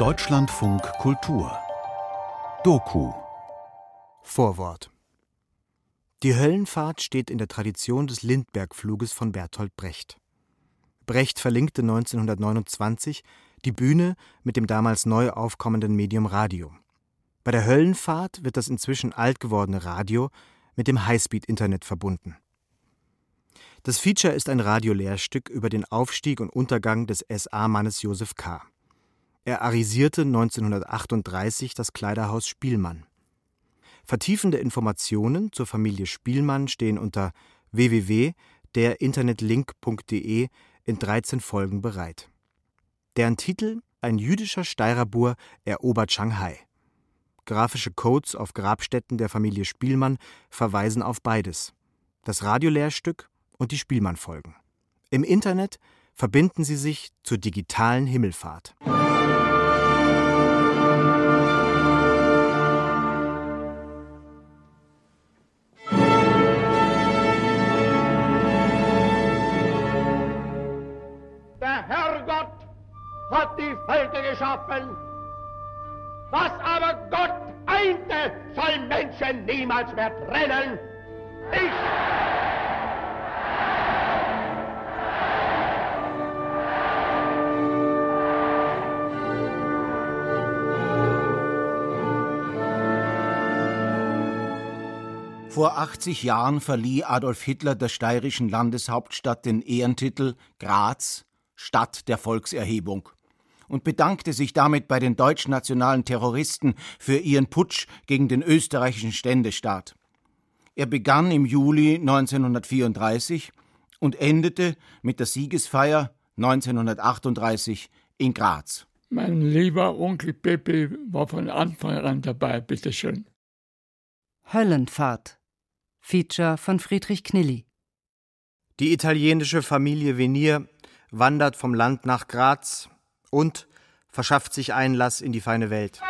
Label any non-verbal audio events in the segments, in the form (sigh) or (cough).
Deutschlandfunk Kultur Doku Vorwort Die Höllenfahrt steht in der Tradition des Lindbergh-Fluges von Bertolt Brecht. Brecht verlinkte 1929 die Bühne mit dem damals neu aufkommenden Medium Radio. Bei der Höllenfahrt wird das inzwischen alt gewordene Radio mit dem Highspeed-Internet verbunden. Das Feature ist ein Radiolehrstück über den Aufstieg und Untergang des SA-Mannes Josef K. Er arisierte 1938 das Kleiderhaus Spielmann. Vertiefende Informationen zur Familie Spielmann stehen unter www.derinternetlink.de in 13 Folgen bereit. Deren Titel Ein jüdischer Steirerbur erobert Shanghai. Grafische Codes auf Grabstätten der Familie Spielmann verweisen auf beides: das Radiolehrstück und die Spielmann-Folgen. Im Internet verbinden sie sich zur digitalen Himmelfahrt. Der Herrgott hat die Völker geschaffen. Was aber Gott einte, soll Menschen niemals mehr trennen. Ich Vor 80 Jahren verlieh Adolf Hitler der steirischen Landeshauptstadt den Ehrentitel Graz, Stadt der Volkserhebung und bedankte sich damit bei den deutschnationalen Terroristen für ihren Putsch gegen den österreichischen Ständestaat. Er begann im Juli 1934 und endete mit der Siegesfeier 1938 in Graz. Mein lieber Onkel Pepe war von Anfang an dabei, bitteschön. Höllenfahrt Feature von Friedrich Knilli. Die italienische Familie Venier wandert vom Land nach Graz und verschafft sich Einlass in die feine Welt.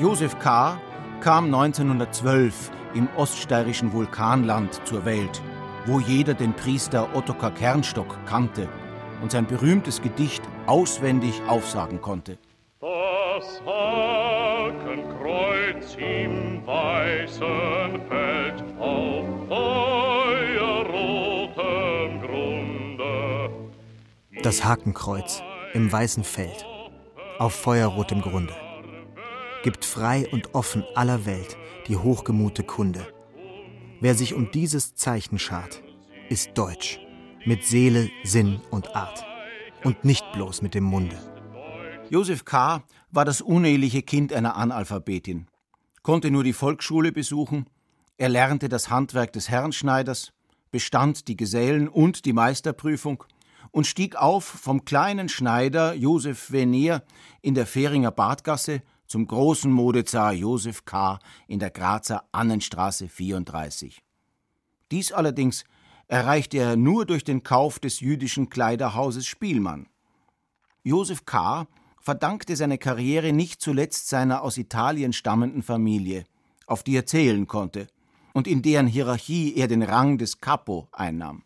Josef K. kam 1912 im oststeirischen Vulkanland zur Welt, wo jeder den Priester Ottokar Kernstock kannte und sein berühmtes Gedicht auswendig aufsagen konnte. Das im weißen Feld auf feuerrotem Grunde. Das Hakenkreuz im weißen Feld auf feuerrotem Grunde gibt frei und offen aller Welt die hochgemute Kunde. Wer sich um dieses Zeichen schart, ist deutsch, mit Seele, Sinn und Art und nicht bloß mit dem Munde. Josef K. war das uneheliche Kind einer Analphabetin, konnte nur die Volksschule besuchen, er lernte das Handwerk des Herrenschneiders, bestand die Gesellen- und die Meisterprüfung und stieg auf vom kleinen Schneider Josef Venier in der Fähringer Badgasse zum großen Modezar Josef K. in der Grazer Annenstraße 34. Dies allerdings erreichte er nur durch den Kauf des jüdischen Kleiderhauses Spielmann. Josef K. verdankte seine Karriere nicht zuletzt seiner aus Italien stammenden Familie, auf die er zählen konnte und in deren Hierarchie er den Rang des Capo einnahm.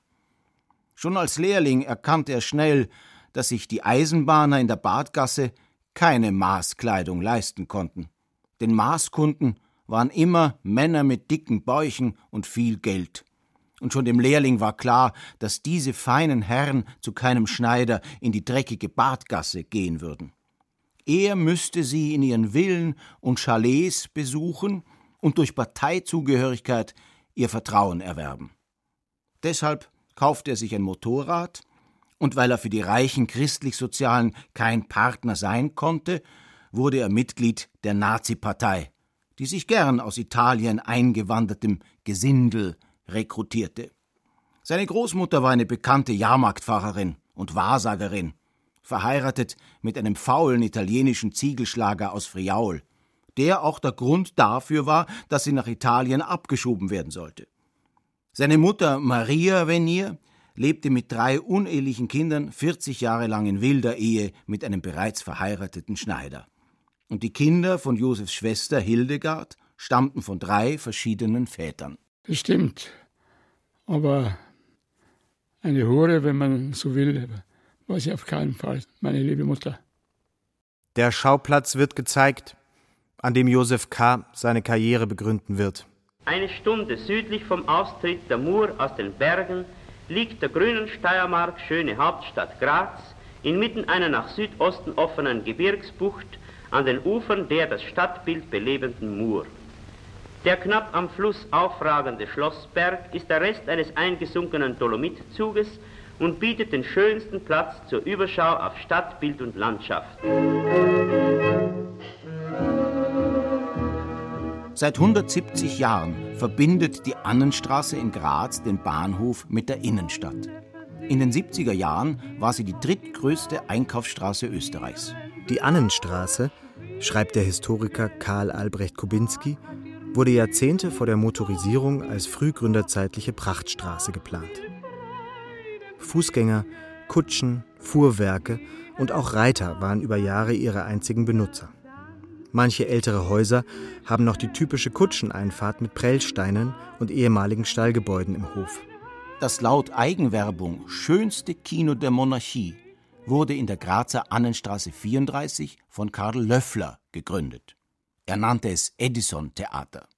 Schon als Lehrling erkannte er schnell, dass sich die Eisenbahner in der Badgasse keine Maßkleidung leisten konnten. Denn Maßkunden waren immer Männer mit dicken Bäuchen und viel Geld. Und schon dem Lehrling war klar, dass diese feinen Herren zu keinem Schneider in die dreckige Badgasse gehen würden. Er müsste sie in ihren Villen und Chalets besuchen und durch Parteizugehörigkeit ihr Vertrauen erwerben. Deshalb kaufte er sich ein Motorrad, und weil er für die reichen Christlich-Sozialen kein Partner sein konnte, wurde er Mitglied der Nazi-Partei, die sich gern aus Italien eingewandertem Gesindel rekrutierte. Seine Großmutter war eine bekannte Jahrmarktfahrerin und Wahrsagerin, verheiratet mit einem faulen italienischen Ziegelschlager aus Friaul, der auch der Grund dafür war, dass sie nach Italien abgeschoben werden sollte. Seine Mutter Maria Venier lebte mit drei unehelichen Kindern 40 Jahre lang in wilder Ehe mit einem bereits verheirateten Schneider. Und die Kinder von Josefs Schwester Hildegard stammten von drei verschiedenen Vätern. Bestimmt. Aber eine Hure, wenn man so will, war sie auf keinen Fall, meine liebe Mutter. Der Schauplatz wird gezeigt, an dem Josef K. seine Karriere begründen wird. Eine Stunde südlich vom Austritt der Mur aus den Bergen liegt der grünen Steiermark schöne Hauptstadt Graz inmitten einer nach Südosten offenen Gebirgsbucht an den Ufern der das Stadtbild belebenden Mur. Der knapp am Fluss aufragende Schlossberg ist der Rest eines eingesunkenen Dolomitzuges und bietet den schönsten Platz zur Überschau auf Stadtbild und Landschaft. Seit 170 Jahren verbindet die Annenstraße in Graz den Bahnhof mit der Innenstadt. In den 70er Jahren war sie die drittgrößte Einkaufsstraße Österreichs. Die Annenstraße, schreibt der Historiker Karl Albrecht Kubinski, wurde Jahrzehnte vor der Motorisierung als frühgründerzeitliche Prachtstraße geplant. Fußgänger, Kutschen, Fuhrwerke und auch Reiter waren über Jahre ihre einzigen Benutzer. Manche ältere Häuser haben noch die typische Kutscheneinfahrt mit Prellsteinen und ehemaligen Stallgebäuden im Hof. Das laut Eigenwerbung schönste Kino der Monarchie wurde in der Grazer Annenstraße 34 von Karl Löffler gegründet. Er nannte es Edison Theater.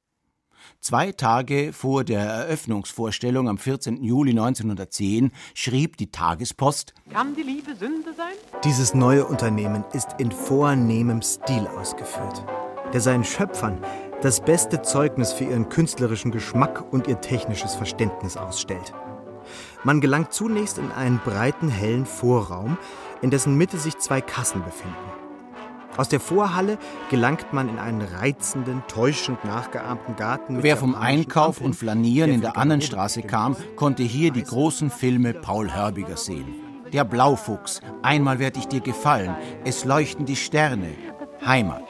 Zwei Tage vor der Eröffnungsvorstellung am 14. Juli 1910 schrieb die Tagespost: Kann die Liebe Sünde sein? Dieses neue Unternehmen ist in vornehmem Stil ausgeführt, der seinen Schöpfern das beste Zeugnis für ihren künstlerischen Geschmack und ihr technisches Verständnis ausstellt. Man gelangt zunächst in einen breiten, hellen Vorraum, in dessen Mitte sich zwei Kassen befinden. Aus der Vorhalle gelangt man in einen reizenden, täuschend nachgeahmten Garten. Wer vom Einkauf und Flanieren in der Annenstraße kam, konnte hier die großen Filme Paul Hörbiger sehen. Der Blaufuchs, Einmal werd ich dir gefallen, Es leuchten die Sterne, Heimat.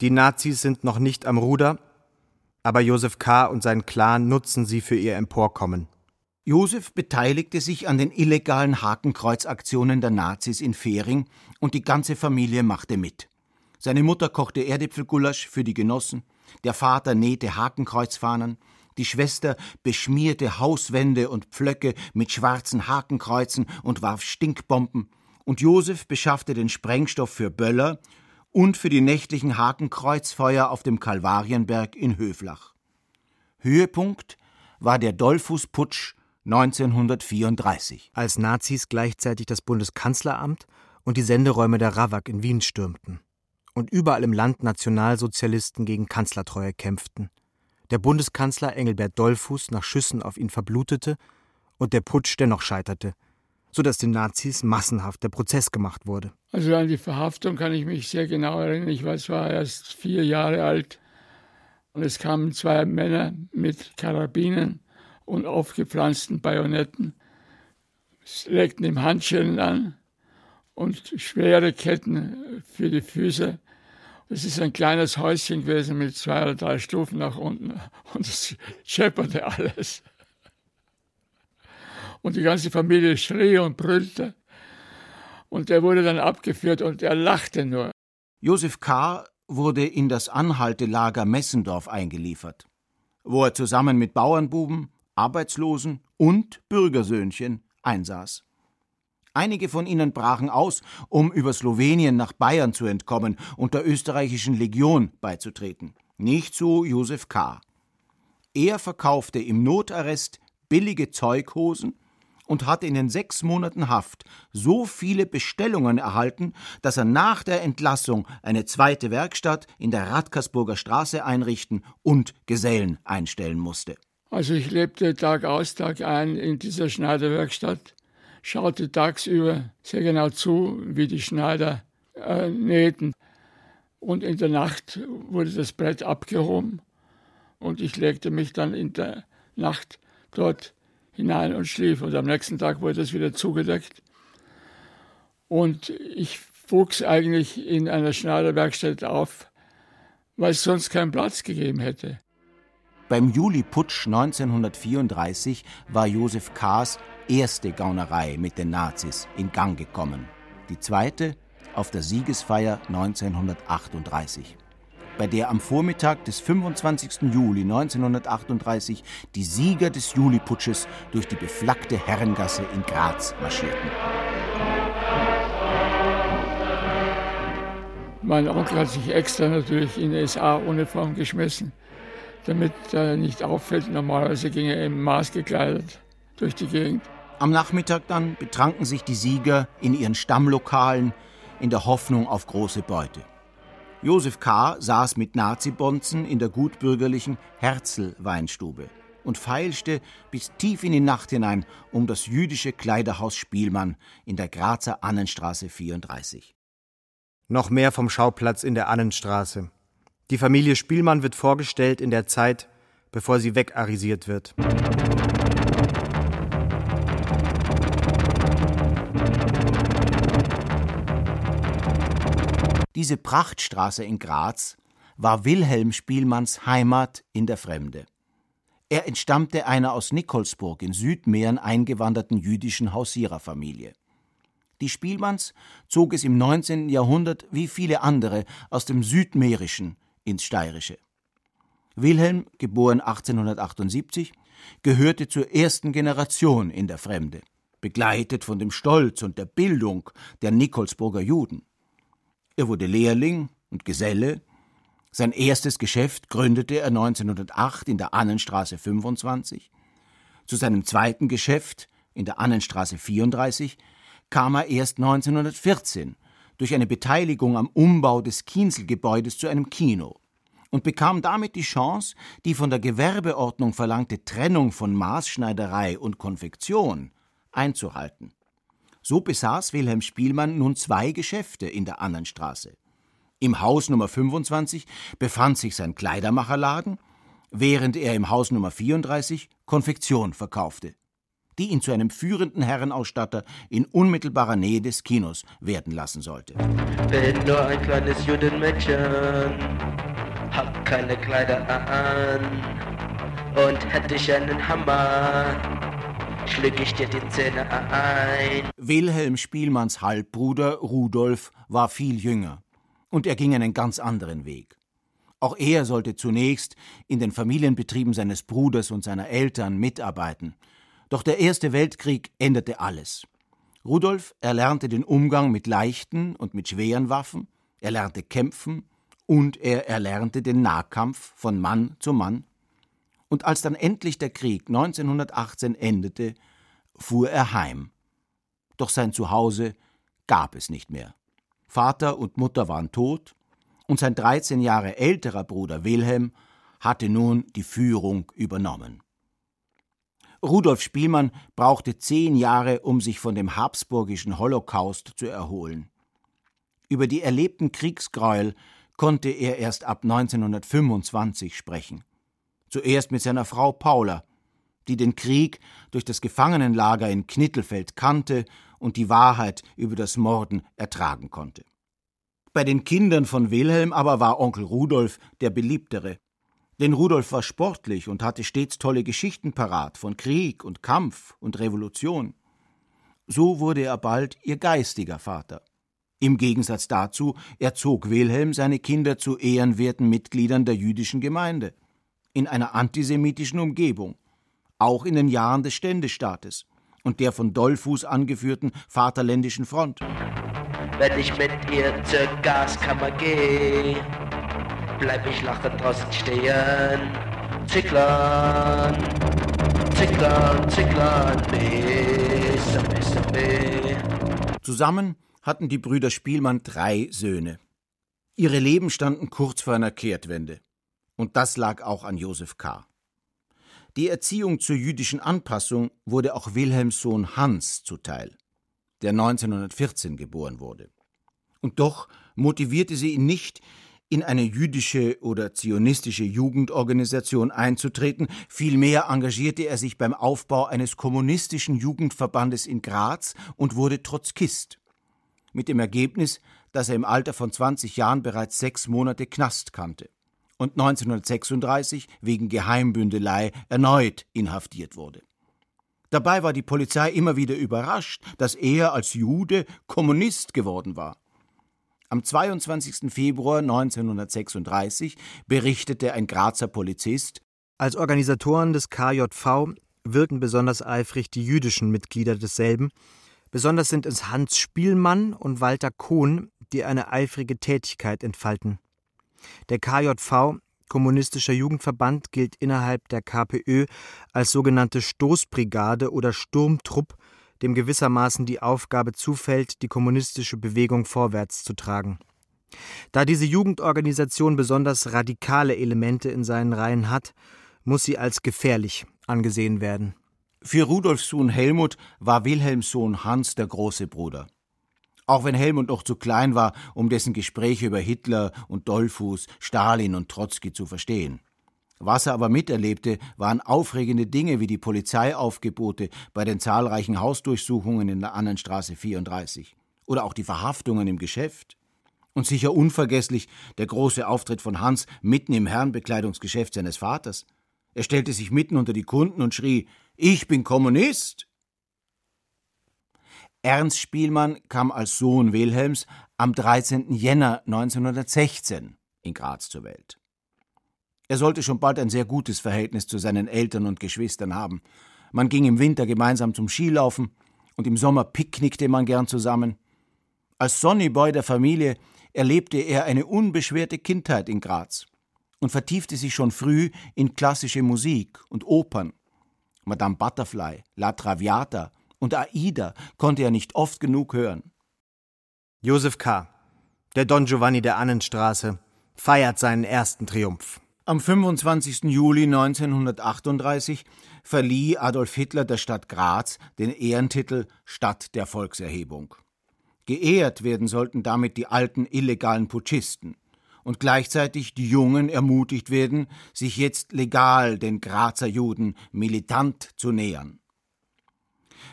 Die Nazis sind noch nicht am Ruder, aber Josef K. und sein Clan nutzen sie für ihr Emporkommen. Josef beteiligte sich an den illegalen Hakenkreuzaktionen der Nazis in Fehring und die ganze Familie machte mit. Seine Mutter kochte Erdäpfelgulasch für die Genossen, der Vater nähte Hakenkreuzfahnen, die Schwester beschmierte Hauswände und Pflöcke mit schwarzen Hakenkreuzen und warf Stinkbomben, und Josef beschaffte den Sprengstoff für Böller und für die nächtlichen Hakenkreuzfeuer auf dem Kalvarienberg in Höflach. Höhepunkt war der Dollfußputsch 1934. Als Nazis gleichzeitig das Bundeskanzleramt und die Senderäume der RAWAG in Wien stürmten und überall im Land Nationalsozialisten gegen Kanzlertreue kämpften. Der Bundeskanzler Engelbert Dollfuß nach Schüssen auf ihn verblutete und der Putsch dennoch scheiterte, sodass den Nazis massenhaft der Prozess gemacht wurde. Also an die Verhaftung kann ich mich sehr genau erinnern. Ich war erst vier Jahre alt und es kamen zwei Männer mit Karabinen und aufgepflanzten Bajonetten, legten ihm Handschellen an und schwere Ketten für die Füße. Es ist ein kleines Häuschen gewesen mit zwei oder drei Stufen nach unten (laughs) und es schepperte alles. Und die ganze Familie schrie und brüllte. Und er wurde dann abgeführt und er lachte nur. Josef K. wurde in das Anhaltelager Messendorf eingeliefert, wo er zusammen mit Bauernbuben, Arbeitslosen und Bürgersöhnchen einsaß. Einige von ihnen brachen aus, um über Slowenien nach Bayern zu entkommen und der österreichischen Legion beizutreten. Nicht so Josef K. Er verkaufte im Notarrest billige Zeughosen und hatte in den sechs Monaten Haft so viele Bestellungen erhalten, dass er nach der Entlassung eine zweite Werkstatt in der Radkersburger Straße einrichten und Gesellen einstellen musste. Also ich lebte Tag aus, Tag ein in dieser Schneiderwerkstatt, schaute tagsüber sehr genau zu, wie die Schneider äh, nähten. Und in der Nacht wurde das Brett abgehoben und ich legte mich dann in der Nacht dort hinein und schlief. Und am nächsten Tag wurde es wieder zugedeckt. Und ich wuchs eigentlich in einer Schneiderwerkstatt auf, weil es sonst keinen Platz gegeben hätte. Beim Juli-Putsch 1934 war Josef K.'s erste Gaunerei mit den Nazis in Gang gekommen. Die zweite auf der Siegesfeier 1938. bei der am Vormittag des 25. Juli 1938 die Sieger des Juliputsches durch die beflaggte Herrengasse in Graz marschierten. Mein Onkel hat sich extra natürlich in SA-Uniform geschmissen, damit er nicht auffällt. Normalerweise ging er im Maß gekleidet durch die Gegend. Am Nachmittag dann betranken sich die Sieger in ihren Stammlokalen in der Hoffnung auf große Beute. Josef K. saß mit Nazibonzen in der gutbürgerlichen Herzl-Weinstube und feilschte bis tief in die Nacht hinein um das jüdische Kleiderhaus Spielmann in der Grazer Annenstraße 34. Noch mehr vom Schauplatz in der Annenstraße. Die Familie Spielmann wird vorgestellt in der Zeit, bevor sie wegarisiert wird. Diese Prachtstraße in Graz war Wilhelm Spielmanns Heimat in der Fremde. Er entstammte einer aus Nikolsburg in Südmähren eingewanderten jüdischen Hausiererfamilie. Die Spielmanns zog es im 19. Jahrhundert wie viele andere aus dem Südmährischen ins Steirische. Wilhelm, geboren 1878, gehörte zur ersten Generation in der Fremde, begleitet von dem Stolz und der Bildung der Nikolsburger Juden. Er wurde Lehrling und Geselle. Sein erstes Geschäft gründete er 1908 in der Annenstraße 25. Zu seinem zweiten Geschäft in der Annenstraße 34 kam er erst 1914 durch eine Beteiligung am Umbau des Kienzelgebäudes zu einem Kino und bekam damit die Chance, die von der Gewerbeordnung verlangte Trennung von Maßschneiderei und Konfektion einzuhalten. So besaß Wilhelm Spielmann nun zwei Geschäfte in der Annenstraße. Im Haus Nummer 25 befand sich sein Kleidermacherladen, während er im Haus Nummer 34 Konfektion verkaufte, die ihn zu einem führenden Herrenausstatter in unmittelbarer Nähe des Kinos werden lassen sollte. Bin nur ein kleines Judenmädchen, hab keine Kleider an und hätte ich einen Hammer, schlüg ich dir die Zähne ein. Wilhelm Spielmanns Halbbruder Rudolf war viel jünger und er ging einen ganz anderen Weg. Auch er sollte zunächst in den Familienbetrieben seines Bruders und seiner Eltern mitarbeiten. Doch der Erste Weltkrieg änderte alles. Rudolf erlernte den Umgang mit leichten und mit schweren Waffen, er lernte kämpfen und er erlernte den Nahkampf von Mann zu Mann und als dann endlich der Krieg 1918 endete, fuhr er heim. Doch sein Zuhause gab es nicht mehr. Vater und Mutter waren tot, und sein 13 Jahre älterer Bruder Wilhelm hatte nun die Führung übernommen. Rudolf Spielmann brauchte zehn Jahre, um sich von dem habsburgischen Holocaust zu erholen. Über die erlebten Kriegsgräuel konnte er erst ab 1925 sprechen zuerst mit seiner Frau Paula, die den Krieg durch das Gefangenenlager in Knittelfeld kannte und die Wahrheit über das Morden ertragen konnte. Bei den Kindern von Wilhelm aber war Onkel Rudolf der beliebtere. Denn Rudolf war sportlich und hatte stets tolle Geschichten parat von Krieg und Kampf und Revolution. So wurde er bald ihr geistiger Vater. Im Gegensatz dazu erzog Wilhelm seine Kinder zu ehrenwerten Mitgliedern der jüdischen Gemeinde in einer antisemitischen Umgebung, auch in den Jahren des Ständestaates und der von Dollfuß angeführten Vaterländischen Front. Wenn ich mit ihr zur Gaskammer gehe, bleib ich lachend draußen stehen. Zicklan, Zicklan, Zicklan, besser, besser, besser. Zusammen hatten die Brüder Spielmann drei Söhne. Ihre Leben standen kurz vor einer Kehrtwende. Und das lag auch an Josef K. Die Erziehung zur jüdischen Anpassung wurde auch Wilhelms Sohn Hans zuteil, der 1914 geboren wurde. Und doch motivierte sie ihn nicht, in eine jüdische oder zionistische Jugendorganisation einzutreten, vielmehr engagierte er sich beim Aufbau eines kommunistischen Jugendverbandes in Graz und wurde Trotzkist. Mit dem Ergebnis, dass er im Alter von 20 Jahren bereits sechs Monate Knast kannte und 1936 wegen Geheimbündelei erneut inhaftiert wurde. Dabei war die Polizei immer wieder überrascht, dass er als Jude Kommunist geworden war. Am 22. Februar 1936 berichtete ein Grazer Polizist, als Organisatoren des KJV wirken besonders eifrig die jüdischen Mitglieder desselben. Besonders sind es Hans Spielmann und Walter Kohn, die eine eifrige Tätigkeit entfalten. Der KJV, Kommunistischer Jugendverband, gilt innerhalb der KPÖ als sogenannte Stoßbrigade oder Sturmtrupp, dem gewissermaßen die Aufgabe zufällt, die kommunistische Bewegung vorwärts zu tragen. Da diese Jugendorganisation besonders radikale Elemente in seinen Reihen hat, muss sie als gefährlich angesehen werden. Für Rudolfs Sohn Helmut war Wilhelms Sohn Hans der große Bruder. Auch wenn Helmut noch zu klein war, um dessen Gespräche über Hitler und Dollfuß, Stalin und Trotzki zu verstehen. Was er aber miterlebte, waren aufregende Dinge wie die Polizeiaufgebote bei den zahlreichen Hausdurchsuchungen in der Annenstraße 34 oder auch die Verhaftungen im Geschäft. Und sicher unvergesslich der große Auftritt von Hans mitten im Herrenbekleidungsgeschäft seines Vaters. Er stellte sich mitten unter die Kunden und schrie: Ich bin Kommunist! Ernst Spielmann kam als Sohn Wilhelms am 13. Jänner 1916 in Graz zur Welt. Er sollte schon bald ein sehr gutes Verhältnis zu seinen Eltern und Geschwistern haben. Man ging im Winter gemeinsam zum Skilaufen und im Sommer picknickte man gern zusammen. Als Sonnyboy der Familie erlebte er eine unbeschwerte Kindheit in Graz und vertiefte sich schon früh in klassische Musik und Opern. Madame Butterfly, La Traviata und Aida konnte er nicht oft genug hören. Josef K., der Don Giovanni der Annenstraße, feiert seinen ersten Triumph. Am 25. Juli 1938 verlieh Adolf Hitler der Stadt Graz den Ehrentitel Stadt der Volkserhebung. Geehrt werden sollten damit die alten illegalen Putschisten und gleichzeitig die Jungen ermutigt werden, sich jetzt legal den Grazer Juden militant zu nähern.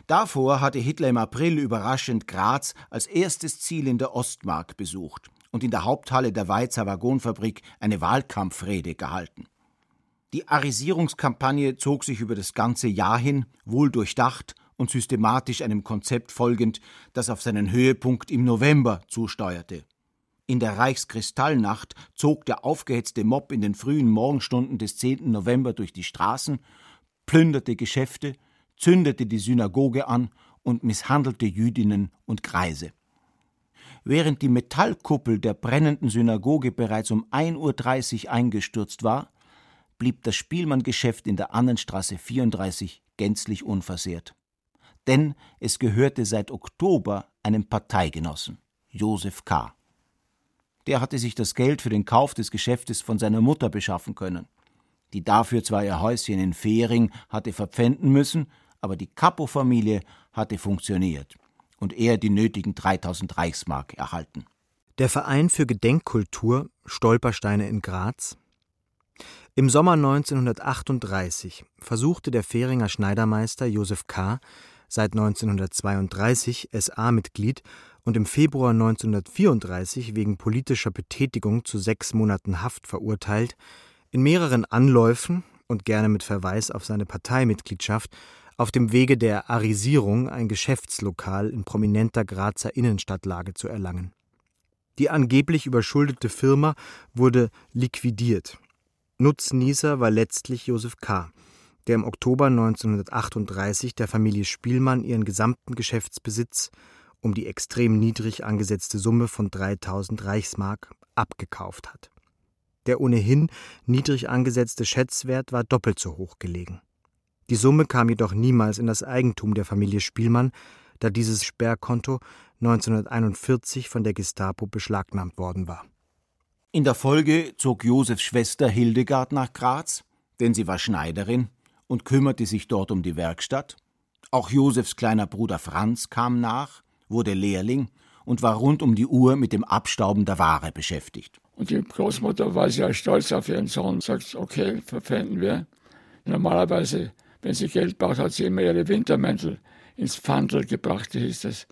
Davor hatte Hitler im April überraschend Graz als erstes Ziel in der Ostmark besucht und in der Haupthalle der Weizer Waggonfabrik eine Wahlkampfrede gehalten. Die Arisierungskampagne zog sich über das ganze Jahr hin, wohl durchdacht und systematisch einem Konzept folgend, das auf seinen Höhepunkt im November zusteuerte. In der Reichskristallnacht zog der aufgehetzte Mob in den frühen Morgenstunden des 10. November durch die Straßen, plünderte Geschäfte, zündete die Synagoge an und misshandelte Jüdinnen und Greise. Während die Metallkuppel der brennenden Synagoge bereits um 1.30 Uhr eingestürzt war, blieb das Spielmanngeschäft in der Annenstraße 34 gänzlich unversehrt. Denn es gehörte seit Oktober einem Parteigenossen, Josef K. Der hatte sich das Geld für den Kauf des Geschäftes von seiner Mutter beschaffen können, die dafür zwar ihr Häuschen in Fehring hatte verpfänden müssen, aber die Kapo-Familie hatte funktioniert und er die nötigen 3000 Reichsmark erhalten. Der Verein für Gedenkkultur Stolpersteine in Graz. Im Sommer 1938 versuchte der Fähringer Schneidermeister Josef K., seit 1932 SA-Mitglied und im Februar 1934 wegen politischer Betätigung zu sechs Monaten Haft verurteilt, in mehreren Anläufen und gerne mit Verweis auf seine Parteimitgliedschaft auf dem Wege der Arisierung ein Geschäftslokal in prominenter Grazer Innenstadtlage zu erlangen. Die angeblich überschuldete Firma wurde liquidiert. Nutznießer war letztlich Josef K., der im Oktober 1938 der Familie Spielmann ihren gesamten Geschäftsbesitz um die extrem niedrig angesetzte Summe von 3000 Reichsmark abgekauft hat. Der ohnehin niedrig angesetzte Schätzwert war doppelt so hoch gelegen. Die Summe kam jedoch niemals in das Eigentum der Familie Spielmann, da dieses Sperrkonto 1941 von der Gestapo beschlagnahmt worden war. In der Folge zog Josefs Schwester Hildegard nach Graz, denn sie war Schneiderin und kümmerte sich dort um die Werkstatt. Auch Josefs kleiner Bruder Franz kam nach, wurde Lehrling und war rund um die Uhr mit dem Abstauben der Ware beschäftigt. Und die Großmutter war sehr stolz auf ihren Sohn, sagt, okay, verpfänden wir. Normalerweise wenn sie Geld braucht, hat sie immer ihre Wintermäntel ins Pfandl gebracht, hieß es.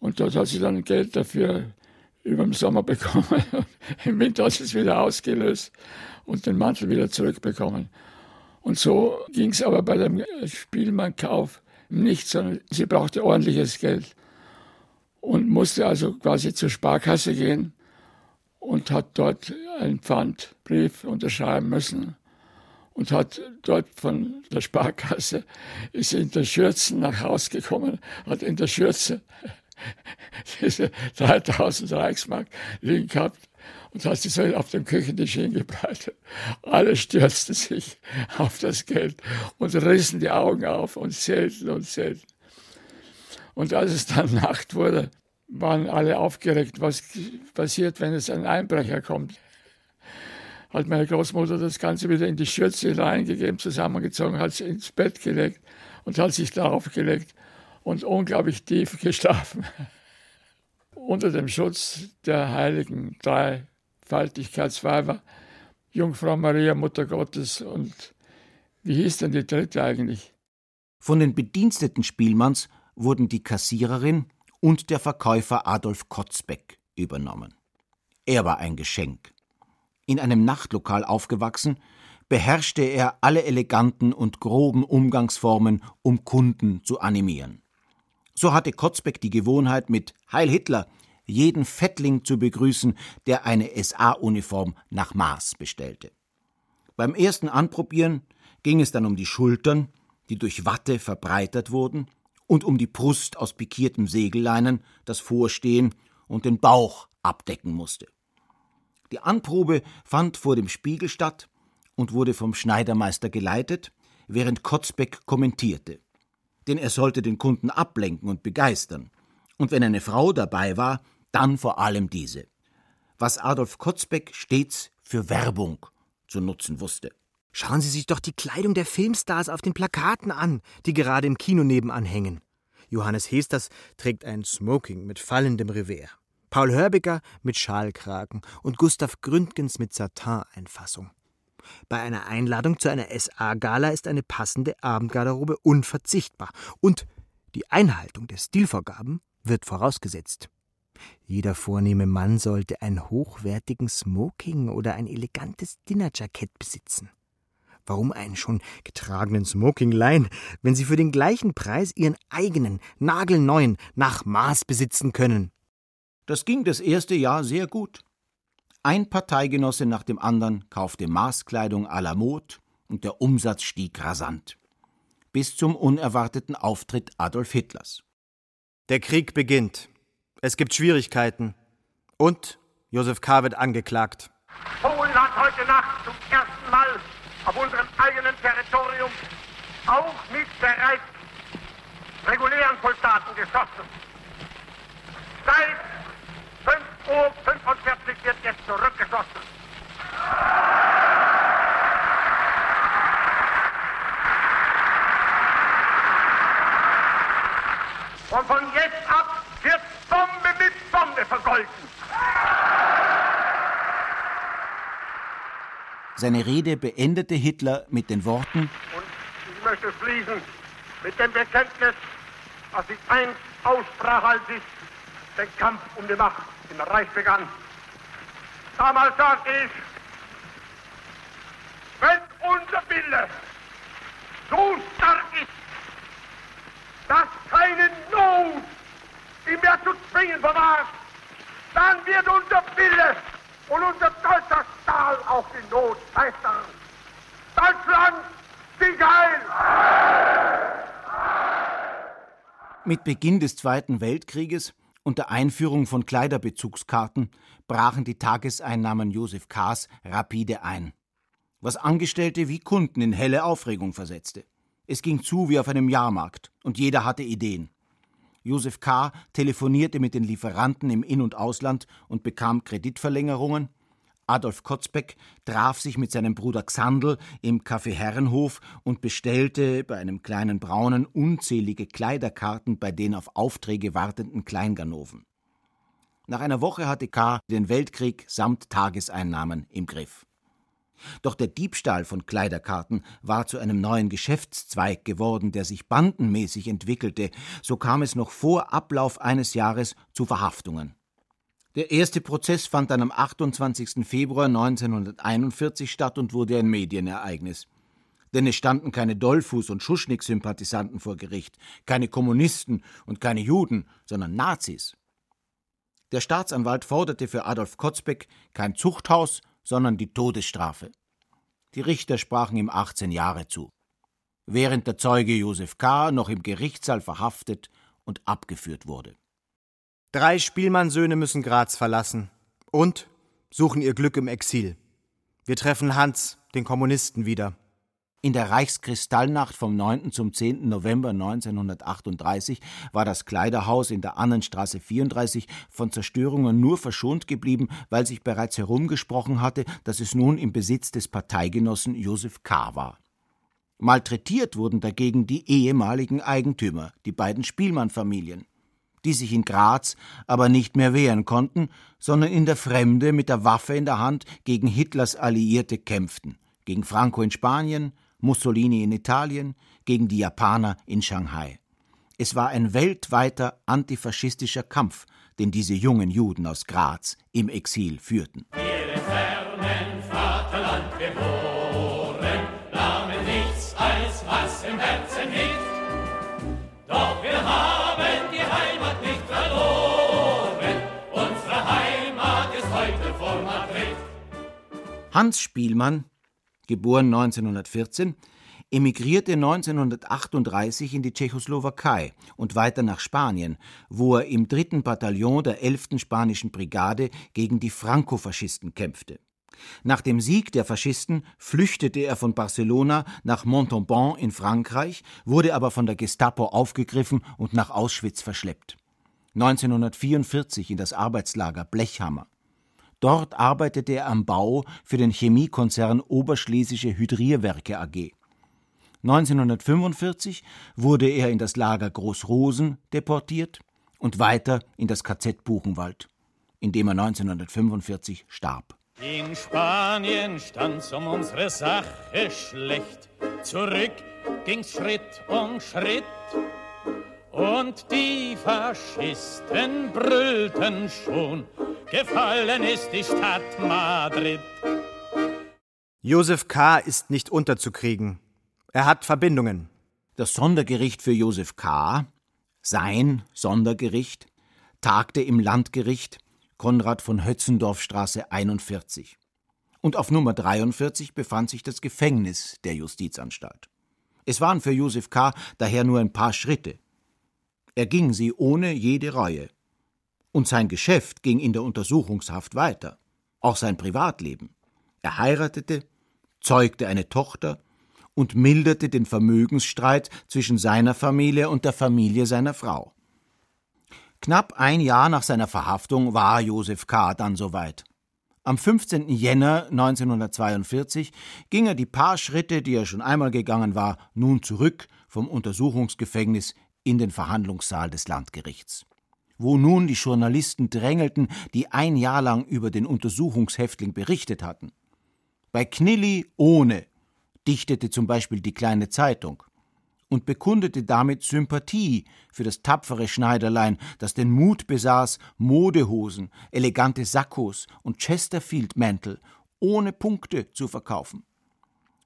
Und dort hat sie dann Geld dafür über den Sommer (laughs) bekommen. Im Winter hat sie es wieder ausgelöst und den Mantel wieder zurückbekommen. Und so ging es aber bei dem Spielmannkauf nicht, sondern sie brauchte ordentliches Geld. Und musste also quasi zur Sparkasse gehen und hat dort einen Pfandbrief unterschreiben müssen und hat dort von der Sparkasse, ist in der Schürze nach Hause gekommen, hat in der Schürze (laughs) diese 3000 Reichsmark liegen gehabt und hat sie so auf dem Küchentisch hingebreitet. Alle stürzten sich auf das Geld und rissen die Augen auf und zählten und zählten. Und als es dann (laughs) Nacht wurde, waren alle aufgeregt, was passiert, wenn es ein Einbrecher kommt. Hat meine Großmutter das Ganze wieder in die Schürze hineingegeben, zusammengezogen, hat es ins Bett gelegt und hat sich darauf gelegt und unglaublich tief (laughs) geschlafen. Unter dem Schutz der heiligen Dreifaltigkeitsweiber, Jungfrau Maria, Mutter Gottes und wie hieß denn die dritte eigentlich? Von den Bediensteten Spielmanns wurden die Kassiererin und der Verkäufer Adolf Kotzbeck übernommen. Er war ein Geschenk. In einem Nachtlokal aufgewachsen, beherrschte er alle eleganten und groben Umgangsformen, um Kunden zu animieren. So hatte Kotzbeck die Gewohnheit, mit Heil Hitler jeden Fettling zu begrüßen, der eine SA-Uniform nach Maß bestellte. Beim ersten Anprobieren ging es dann um die Schultern, die durch Watte verbreitert wurden, und um die Brust aus pikiertem Segelleinen, das Vorstehen und den Bauch abdecken musste. Die Anprobe fand vor dem Spiegel statt und wurde vom Schneidermeister geleitet, während Kotzbeck kommentierte. Denn er sollte den Kunden ablenken und begeistern. Und wenn eine Frau dabei war, dann vor allem diese. Was Adolf Kotzbeck stets für Werbung zu nutzen wusste. Schauen Sie sich doch die Kleidung der Filmstars auf den Plakaten an, die gerade im Kino nebenan hängen. Johannes Hesters trägt ein Smoking mit fallendem Revers. Paul Hörbiger mit Schalkragen und Gustav Gründgens mit Satin-Einfassung. Bei einer Einladung zu einer SA-Gala ist eine passende Abendgarderobe unverzichtbar und die Einhaltung der Stilvorgaben wird vorausgesetzt. Jeder vornehme Mann sollte einen hochwertigen Smoking oder ein elegantes Dinnerjackett besitzen. Warum einen schon getragenen Smoking leihen, wenn Sie für den gleichen Preis Ihren eigenen, nagelneuen, nach Maß besitzen können? Das ging das erste Jahr sehr gut. Ein Parteigenosse nach dem anderen kaufte Maßkleidung à la Mode und der Umsatz stieg rasant. Bis zum unerwarteten Auftritt Adolf Hitlers. Der Krieg beginnt. Es gibt Schwierigkeiten. Und Josef K. wird angeklagt. Polen hat heute Nacht zum ersten Mal auf unserem eigenen Territorium auch mit bereits regulären Soldaten geschossen. Seit 5.45 Uhr wird jetzt zurückgeschossen. Und von jetzt ab wird Bombe mit Bombe vergolten. Seine Rede beendete Hitler mit den Worten Und ich möchte schließen mit dem Bekenntnis, was ich einst aussprach, als ich den Kampf um die Macht im Reich begann. Damals sagte ich, wenn unser Wille so stark ist, dass keine Not ihn mehr zu zwingen vermag, dann wird unser Wille und unser deutscher Stahl auch die Not meistern. Deutschland, sieg heil! Mit Beginn des Zweiten Weltkrieges und der Einführung von Kleiderbezugskarten brachen die Tageseinnahmen Josef K.s rapide ein, was Angestellte wie Kunden in helle Aufregung versetzte. Es ging zu wie auf einem Jahrmarkt und jeder hatte Ideen. Josef K. telefonierte mit den Lieferanten im In- und Ausland und bekam Kreditverlängerungen. Adolf Kotzbeck traf sich mit seinem Bruder Xandl im Café Herrenhof und bestellte bei einem kleinen Braunen unzählige Kleiderkarten bei den auf Aufträge wartenden Kleinganoven. Nach einer Woche hatte K. den Weltkrieg samt Tageseinnahmen im Griff. Doch der Diebstahl von Kleiderkarten war zu einem neuen Geschäftszweig geworden, der sich bandenmäßig entwickelte, so kam es noch vor Ablauf eines Jahres zu Verhaftungen. Der erste Prozess fand dann am 28. Februar 1941 statt und wurde ein Medienereignis. Denn es standen keine Dollfuß- und Schuschnigg-Sympathisanten vor Gericht, keine Kommunisten und keine Juden, sondern Nazis. Der Staatsanwalt forderte für Adolf Kotzbeck kein Zuchthaus, sondern die Todesstrafe. Die Richter sprachen ihm 18 Jahre zu. Während der Zeuge Josef K. noch im Gerichtssaal verhaftet und abgeführt wurde. Drei Spielmannsöhne müssen Graz verlassen und suchen ihr Glück im Exil. Wir treffen Hans, den Kommunisten, wieder. In der Reichskristallnacht vom 9. zum 10. November 1938 war das Kleiderhaus in der Annenstraße 34 von Zerstörungen nur verschont geblieben, weil sich bereits herumgesprochen hatte, dass es nun im Besitz des Parteigenossen Josef K. war. Malträtiert wurden dagegen die ehemaligen Eigentümer, die beiden Spielmann-Familien, die sich in Graz aber nicht mehr wehren konnten, sondern in der Fremde mit der Waffe in der Hand gegen Hitlers Alliierte kämpften, gegen Franco in Spanien, Mussolini in Italien, gegen die Japaner in Shanghai. Es war ein weltweiter antifaschistischer Kampf, den diese jungen Juden aus Graz im Exil führten. Wir im fernen Vaterland geboren, nahmen nichts als was im Herzen liegt. Doch wir haben die Heimat nicht verloren, unsere Heimat ist heute vor Madrid. Hans Spielmann geboren 1914, emigrierte 1938 in die Tschechoslowakei und weiter nach Spanien, wo er im dritten Bataillon der 11. Spanischen Brigade gegen die Franco-Faschisten kämpfte. Nach dem Sieg der Faschisten flüchtete er von Barcelona nach Montauban in Frankreich, wurde aber von der Gestapo aufgegriffen und nach Auschwitz verschleppt. 1944 in das Arbeitslager Blechhammer. Dort arbeitete er am Bau für den Chemiekonzern Oberschlesische Hydrierwerke AG. 1945 wurde er in das Lager Großrosen deportiert und weiter in das KZ Buchenwald, in dem er 1945 starb. In Spanien stand's um unsere Sache schlecht. Zurück ging's Schritt um Schritt. Und die Faschisten brüllten schon, gefallen ist die Stadt Madrid. Josef K. ist nicht unterzukriegen. Er hat Verbindungen. Das Sondergericht für Josef K., sein Sondergericht, tagte im Landgericht Konrad von Hötzendorfstraße 41. Und auf Nummer 43 befand sich das Gefängnis der Justizanstalt. Es waren für Josef K. daher nur ein paar Schritte. Er ging sie ohne jede Reue. Und sein Geschäft ging in der Untersuchungshaft weiter, auch sein Privatleben. Er heiratete, zeugte eine Tochter und milderte den Vermögensstreit zwischen seiner Familie und der Familie seiner Frau. Knapp ein Jahr nach seiner Verhaftung war Josef K. dann soweit. Am 15. Jänner 1942 ging er die paar Schritte, die er schon einmal gegangen war, nun zurück vom Untersuchungsgefängnis in den Verhandlungssaal des Landgerichts. Wo nun die Journalisten drängelten, die ein Jahr lang über den Untersuchungshäftling berichtet hatten. Bei Knilli ohne dichtete zum Beispiel die kleine Zeitung und bekundete damit Sympathie für das tapfere Schneiderlein, das den Mut besaß, Modehosen, elegante Sakkos und Chesterfield-Mäntel ohne Punkte zu verkaufen.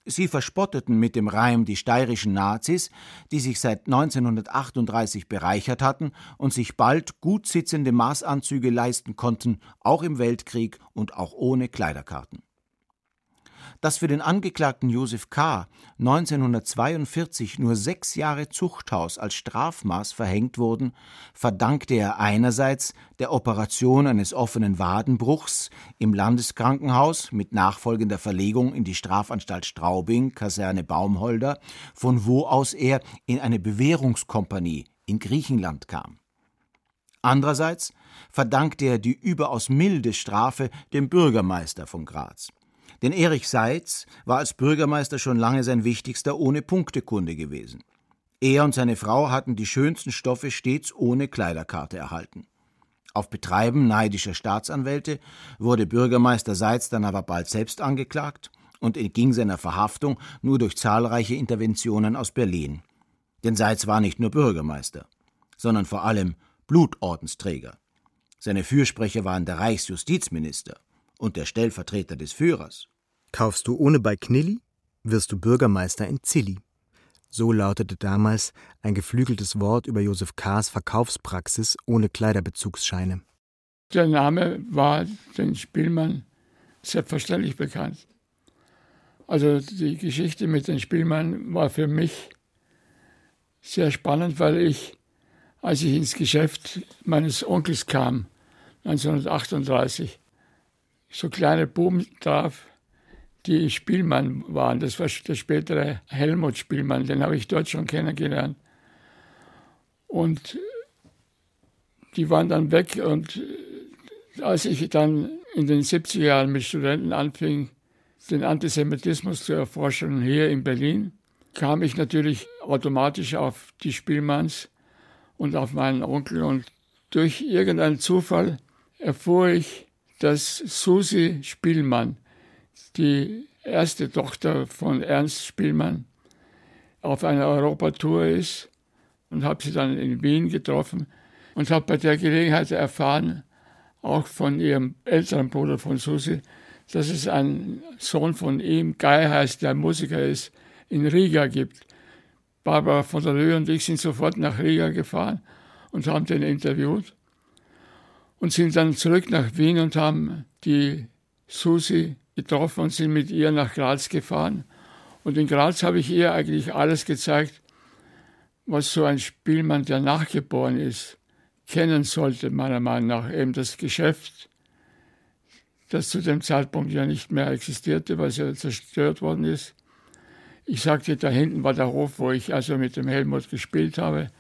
Sie verspotteten mit dem Reim die steirischen Nazis, die sich seit 1938 bereichert hatten und sich bald gut sitzende Maßanzüge leisten konnten, auch im Weltkrieg und auch ohne Kleiderkarten dass für den Angeklagten Josef K. 1942 nur sechs Jahre Zuchthaus als Strafmaß verhängt wurden, verdankte er einerseits der Operation eines offenen Wadenbruchs im Landeskrankenhaus mit nachfolgender Verlegung in die Strafanstalt Straubing, Kaserne Baumholder, von wo aus er in eine Bewährungskompanie in Griechenland kam. Andererseits verdankte er die überaus milde Strafe dem Bürgermeister von Graz. Denn Erich Seitz war als Bürgermeister schon lange sein wichtigster Ohne-Punkte-Kunde gewesen. Er und seine Frau hatten die schönsten Stoffe stets ohne Kleiderkarte erhalten. Auf Betreiben neidischer Staatsanwälte wurde Bürgermeister Seitz dann aber bald selbst angeklagt und entging seiner Verhaftung nur durch zahlreiche Interventionen aus Berlin. Denn Seitz war nicht nur Bürgermeister, sondern vor allem Blutordensträger. Seine Fürsprecher waren der Reichsjustizminister und der Stellvertreter des Führers. Kaufst du ohne bei Knilli, wirst du Bürgermeister in Zilli. So lautete damals ein geflügeltes Wort über Josef K.s Verkaufspraxis ohne Kleiderbezugsscheine. Der Name war den Spielmann selbstverständlich bekannt. Also die Geschichte mit dem Spielmann war für mich sehr spannend, weil ich, als ich ins Geschäft meines Onkels kam, 1938, so kleine Buben traf, die Spielmann waren. Das war der spätere Helmut Spielmann, den habe ich dort schon kennengelernt. Und die waren dann weg und als ich dann in den 70er Jahren mit Studenten anfing, den Antisemitismus zu erforschen hier in Berlin, kam ich natürlich automatisch auf die Spielmanns und auf meinen Onkel und durch irgendeinen Zufall erfuhr ich, dass Susi Spielmann, die erste Tochter von Ernst Spielmann, auf einer Europatour ist und habe sie dann in Wien getroffen und habe bei der Gelegenheit erfahren, auch von ihrem älteren Bruder von Susi, dass es einen Sohn von ihm, Guy heißt, der Musiker ist, in Riga gibt. Barbara von der Löhe und ich sind sofort nach Riga gefahren und haben den interviewt und sind dann zurück nach Wien und haben die Susi getroffen und sind mit ihr nach Graz gefahren. Und in Graz habe ich ihr eigentlich alles gezeigt, was so ein Spielmann, der nachgeboren ist, kennen sollte, meiner Meinung nach. Eben das Geschäft, das zu dem Zeitpunkt ja nicht mehr existierte, weil es ja zerstört worden ist. Ich sagte, da hinten war der Hof, wo ich also mit dem Helmut gespielt habe.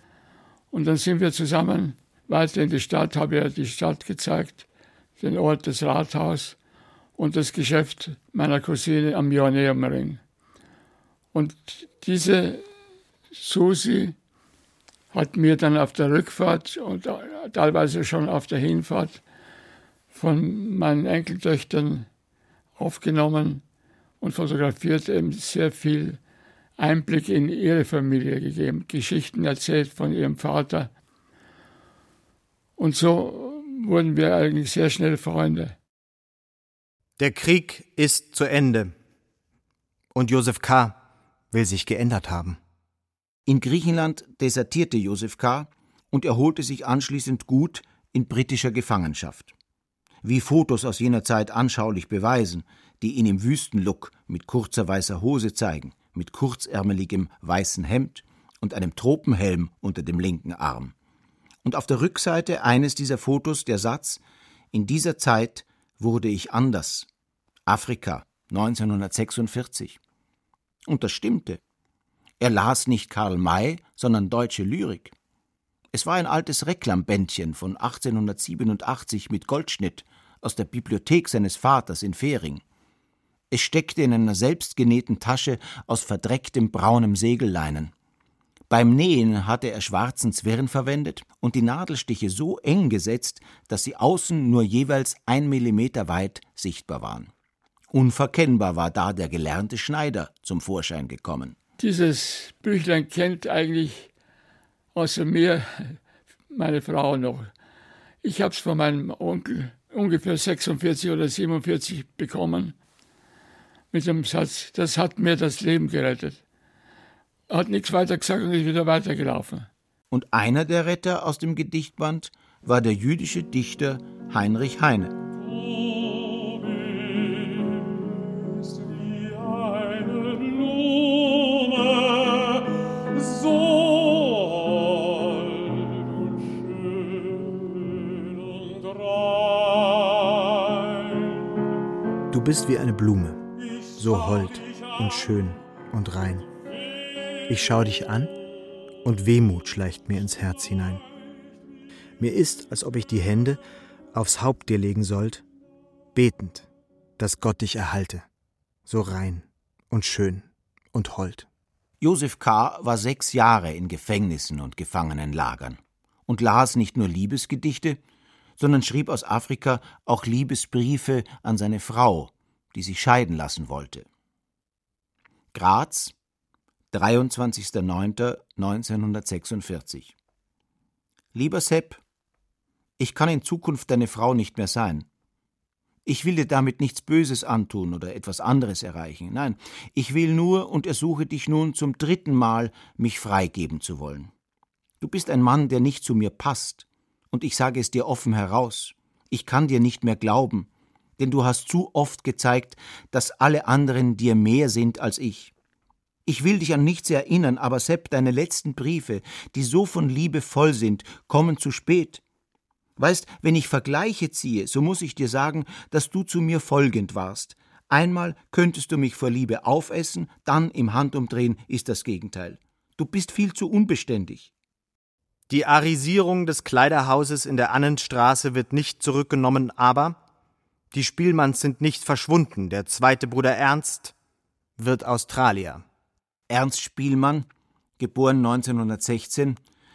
Und dann sind wir zusammen weiter in die Stadt, habe ja die Stadt gezeigt, den Ort, das Rathaus und das Geschäft meiner Cousine am Joanneumring. Und diese Susi hat mir dann auf der Rückfahrt und teilweise schon auf der Hinfahrt von meinen Enkeltöchtern aufgenommen und fotografiert, eben sehr viel Einblick in ihre Familie gegeben, Geschichten erzählt von ihrem Vater. Und so wurden wir eigentlich sehr schnell Freunde. Der Krieg ist zu Ende. Und Josef K. will sich geändert haben. In Griechenland desertierte Josef K. und erholte sich anschließend gut in britischer Gefangenschaft. Wie Fotos aus jener Zeit anschaulich beweisen, die ihn im Wüstenlook mit kurzer weißer Hose zeigen, mit kurzärmeligem weißen Hemd und einem Tropenhelm unter dem linken Arm. Und auf der Rückseite eines dieser Fotos der Satz In dieser Zeit wurde ich anders. Afrika 1946. Und das stimmte. Er las nicht Karl May, sondern deutsche Lyrik. Es war ein altes Reklambändchen von 1887 mit Goldschnitt aus der Bibliothek seines Vaters in Fehring. Es steckte in einer selbstgenähten Tasche aus verdrecktem braunem Segelleinen. Beim Nähen hatte er schwarzen Zwirn verwendet und die Nadelstiche so eng gesetzt, dass sie außen nur jeweils ein Millimeter weit sichtbar waren. Unverkennbar war da der gelernte Schneider zum Vorschein gekommen. Dieses Büchlein kennt eigentlich außer mir meine Frau noch. Ich habe es von meinem Onkel ungefähr 46 oder 47 bekommen mit dem Satz, das hat mir das Leben gerettet. Er hat nichts weiter gesagt und ist wieder weitergelaufen. Und einer der Retter aus dem Gedichtband war der jüdische Dichter Heinrich Heine. Du bist wie eine Blume, so hold und schön und rein. Ich schau dich an und Wehmut schleicht mir ins Herz hinein. Mir ist, als ob ich die Hände aufs Haupt dir legen sollt, betend, dass Gott dich erhalte, so rein und schön und hold. Josef K. war sechs Jahre in Gefängnissen und Gefangenenlagern und las nicht nur Liebesgedichte, sondern schrieb aus Afrika auch Liebesbriefe an seine Frau, die sich scheiden lassen wollte. Graz, 23.09.1946 Lieber Sepp, ich kann in Zukunft deine Frau nicht mehr sein. Ich will dir damit nichts Böses antun oder etwas anderes erreichen. Nein, ich will nur und ersuche dich nun zum dritten Mal, mich freigeben zu wollen. Du bist ein Mann, der nicht zu mir passt, und ich sage es dir offen heraus. Ich kann dir nicht mehr glauben, denn du hast zu oft gezeigt, dass alle anderen dir mehr sind als ich. Ich will dich an nichts erinnern, aber Sepp, deine letzten Briefe, die so von Liebe voll sind, kommen zu spät. Weißt, wenn ich Vergleiche ziehe, so muss ich dir sagen, dass du zu mir folgend warst. Einmal könntest du mich vor Liebe aufessen, dann im Handumdrehen ist das Gegenteil. Du bist viel zu unbeständig. Die Arisierung des Kleiderhauses in der Annenstraße wird nicht zurückgenommen, aber die Spielmanns sind nicht verschwunden. Der zweite Bruder Ernst wird Australier. Ernst Spielmann, geboren 1916,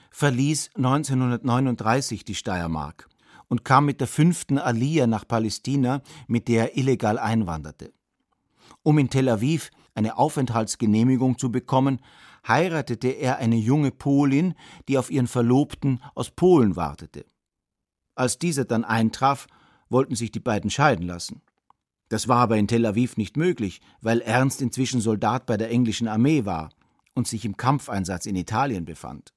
verließ 1939 die Steiermark und kam mit der fünften Aliyah nach Palästina, mit der er illegal einwanderte. Um in Tel Aviv eine Aufenthaltsgenehmigung zu bekommen, heiratete er eine junge Polin, die auf ihren Verlobten aus Polen wartete. Als dieser dann eintraf, wollten sich die beiden scheiden lassen. Das war aber in Tel Aviv nicht möglich, weil Ernst inzwischen Soldat bei der englischen Armee war und sich im Kampfeinsatz in Italien befand.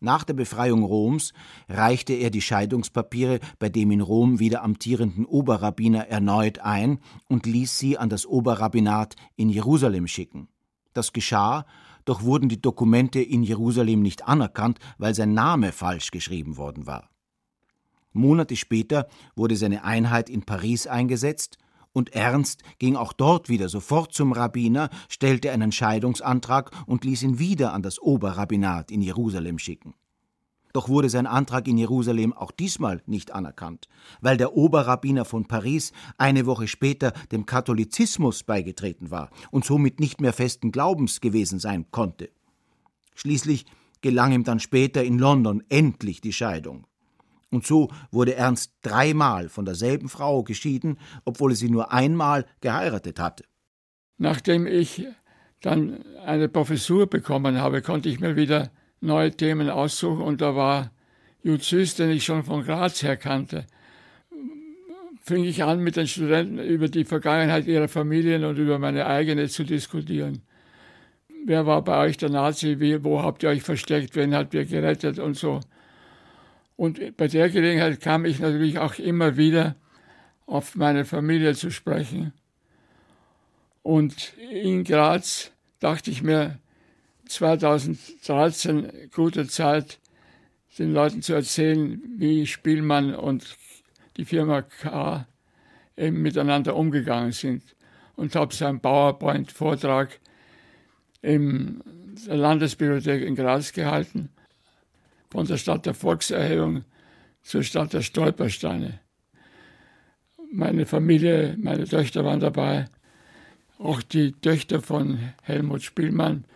Nach der Befreiung Roms reichte er die Scheidungspapiere bei dem in Rom wieder amtierenden Oberrabbiner erneut ein und ließ sie an das Oberrabbinat in Jerusalem schicken. Das geschah, doch wurden die Dokumente in Jerusalem nicht anerkannt, weil sein Name falsch geschrieben worden war. Monate später wurde seine Einheit in Paris eingesetzt und Ernst ging auch dort wieder sofort zum Rabbiner, stellte einen Scheidungsantrag und ließ ihn wieder an das Oberrabbinat in Jerusalem schicken. Doch wurde sein Antrag in Jerusalem auch diesmal nicht anerkannt, weil der Oberrabbiner von Paris eine Woche später dem Katholizismus beigetreten war und somit nicht mehr festen Glaubens gewesen sein konnte. Schließlich gelang ihm dann später in London endlich die Scheidung. Und so wurde Ernst dreimal von derselben Frau geschieden, obwohl er sie nur einmal geheiratet hatte. Nachdem ich dann eine Professur bekommen habe, konnte ich mir wieder neue Themen aussuchen und da war Jud Süß, den ich schon von Graz her kannte, fing ich an, mit den Studenten über die Vergangenheit ihrer Familien und über meine eigene zu diskutieren. Wer war bei euch der Nazi? Wie, wo habt ihr euch versteckt? Wen habt ihr gerettet? Und so. Und bei der Gelegenheit kam ich natürlich auch immer wieder auf meine Familie zu sprechen. Und in Graz dachte ich mir, 2013 gute Zeit, den Leuten zu erzählen, wie Spielmann und die Firma K eben miteinander umgegangen sind. Und habe seinen PowerPoint-Vortrag in der Landesbibliothek in Graz gehalten von der Stadt der Volkserhebung zur Stadt der Stolpersteine. Meine Familie, meine Töchter waren dabei, auch die Töchter von Helmut Spielmann.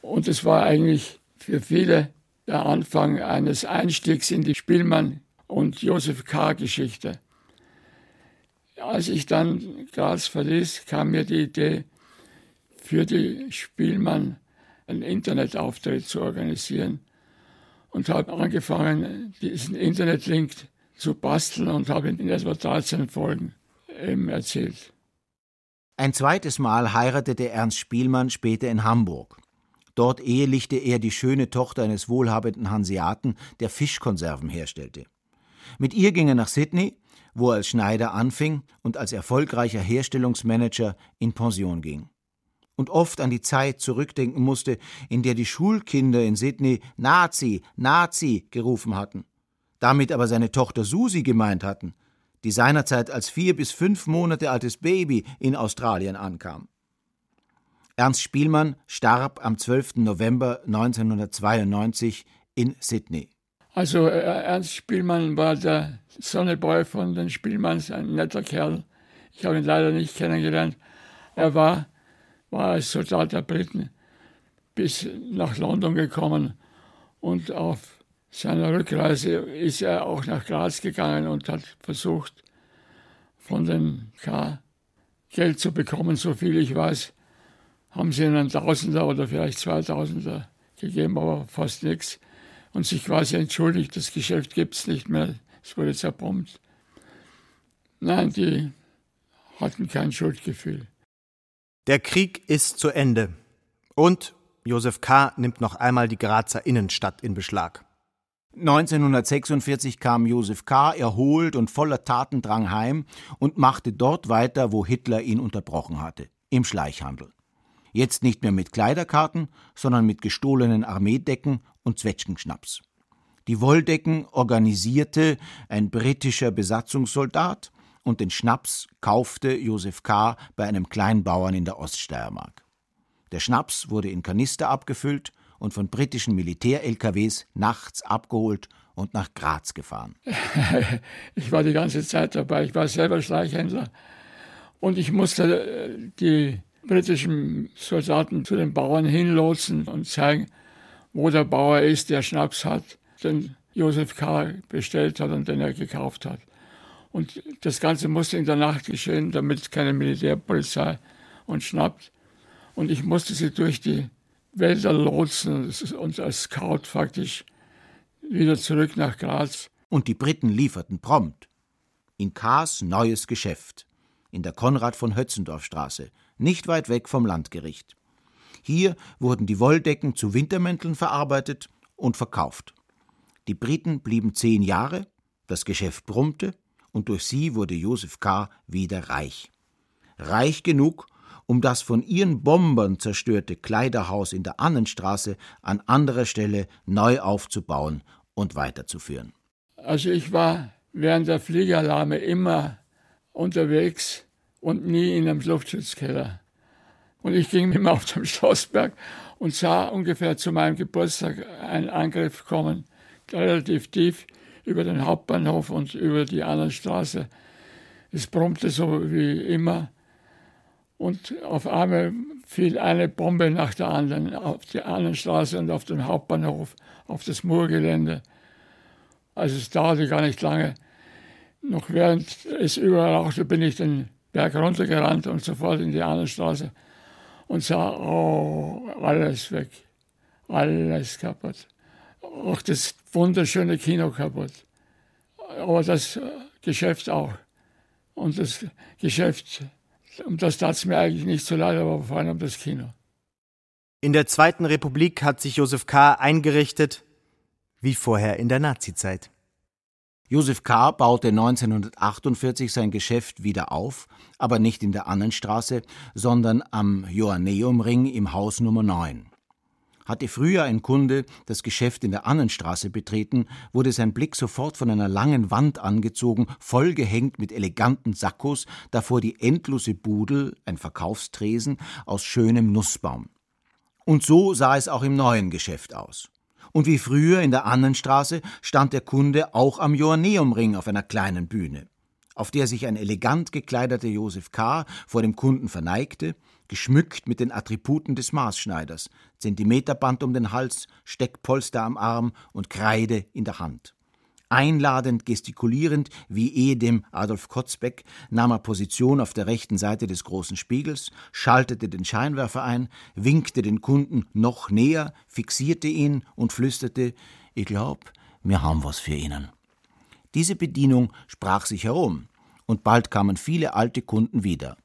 Und es war eigentlich für viele der Anfang eines Einstiegs in die Spielmann- und Josef K. Geschichte. Als ich dann Graz verließ, kam mir die Idee, für die Spielmann einen Internetauftritt zu organisieren und habe angefangen, diesen Internetlink zu basteln und habe in etwa 13 Folgen eben erzählt. Ein zweites Mal heiratete Ernst Spielmann später in Hamburg. Dort ehelichte er die schöne Tochter eines wohlhabenden Hanseaten, der Fischkonserven herstellte. Mit ihr ging er nach Sydney, wo er als Schneider anfing und als erfolgreicher Herstellungsmanager in Pension ging und oft an die Zeit zurückdenken musste, in der die Schulkinder in Sydney Nazi, Nazi gerufen hatten, damit aber seine Tochter Susi gemeint hatten, die seinerzeit als vier bis fünf Monate altes Baby in Australien ankam. Ernst Spielmann starb am 12. November 1992 in Sydney. Also äh, Ernst Spielmann war der Sonneboy von den Spielmanns, ein netter Kerl. Ich habe ihn leider nicht kennengelernt. Er war war als Soldat der Briten bis nach London gekommen und auf seiner Rückreise ist er auch nach Graz gegangen und hat versucht, von den K Geld zu bekommen. So viel ich weiß, haben sie einen Tausender oder vielleicht Zweitausender gegeben, aber fast nichts. Und sich quasi entschuldigt, das Geschäft gibt es nicht mehr, es wurde zerbombt. Nein, die hatten kein Schuldgefühl. Der Krieg ist zu Ende. Und Josef K. nimmt noch einmal die Grazer Innenstadt in Beschlag. 1946 kam Josef K. erholt und voller Tatendrang heim und machte dort weiter, wo Hitler ihn unterbrochen hatte, im Schleichhandel. Jetzt nicht mehr mit Kleiderkarten, sondern mit gestohlenen Armeedecken und Zwetschgenschnaps. Die Wolldecken organisierte ein britischer Besatzungssoldat und den Schnaps kaufte Josef K. bei einem Kleinbauern in der Oststeiermark. Der Schnaps wurde in Kanister abgefüllt und von britischen Militär-LKWs nachts abgeholt und nach Graz gefahren. (laughs) Ich war die ganze Zeit dabei. Ich war selber Schleichhändler. Und ich musste äh, die britischen Soldaten zu den Bauern hinlotsen und zeigen, wo der Bauer ist, der Schnaps hat, den Josef K. bestellt hat und den er gekauft hat. Und das Ganze musste in der Nacht geschehen, damit keine Militärpolizei uns schnappt. Und ich musste sie durch die Wälder lotsen und als Scout faktisch wieder zurück nach Graz. Und die Briten lieferten prompt. In Kars neues Geschäft. In der Konrad von Hötzendorf Straße, nicht weit weg vom Landgericht. Hier wurden die Wolldecken zu Wintermänteln verarbeitet und verkauft. Die Briten blieben zehn Jahre, das Geschäft brummte, und durch sie wurde Josef K. wieder reich. Reich genug, um das von ihren Bombern zerstörte Kleiderhaus in der Annenstraße an anderer Stelle neu aufzubauen und weiterzuführen. Also ich war während der Fliegalarme immer unterwegs und nie in einem Luftschutzkeller. Und ich ging (laughs) immer auf dem Schlossberg und sah ungefähr zu meinem Geburtstag einen Angriff kommen, relativ tief über den Hauptbahnhof und über die Annenstraße. Es brummte so wie immer. Und auf einmal fiel eine Bombe nach der anderen auf die Annenstraße und auf den Hauptbahnhof, auf das Murgelände. Also es dauerte gar nicht lange. Noch während es überrauchte, bin ich den Berg runtergerannt und sofort in die Annenstraße und sah, oh, alles weg, alles kaputt. Auch das wunderschöne Kino kaputt. Aber das Geschäft auch. Und das Geschäft um das tat es mir eigentlich nicht so leid, aber vor allem um das Kino. In der Zweiten Republik hat sich Josef K. eingerichtet, wie vorher in der Nazizeit. Josef K. baute 1948 sein Geschäft wieder auf, aber nicht in der Annenstraße, sondern am Joanneumring im Haus Nummer 9. Hatte früher ein Kunde das Geschäft in der Annenstraße betreten, wurde sein Blick sofort von einer langen Wand angezogen, vollgehängt mit eleganten Sakkos, davor die endlose Budel, ein Verkaufstresen, aus schönem Nussbaum. Und so sah es auch im neuen Geschäft aus. Und wie früher in der Annenstraße stand der Kunde auch am Joanneumring auf einer kleinen Bühne, auf der sich ein elegant gekleideter Josef K. vor dem Kunden verneigte, geschmückt mit den Attributen des Maßschneiders, Zentimeterband um den Hals, Steckpolster am Arm und Kreide in der Hand. Einladend gestikulierend wie ehedem Adolf Kotzbeck nahm er Position auf der rechten Seite des großen Spiegels, schaltete den Scheinwerfer ein, winkte den Kunden noch näher, fixierte ihn und flüsterte: Ich glaub, wir haben was für Ihnen. Diese Bedienung sprach sich herum, und bald kamen viele alte Kunden wieder.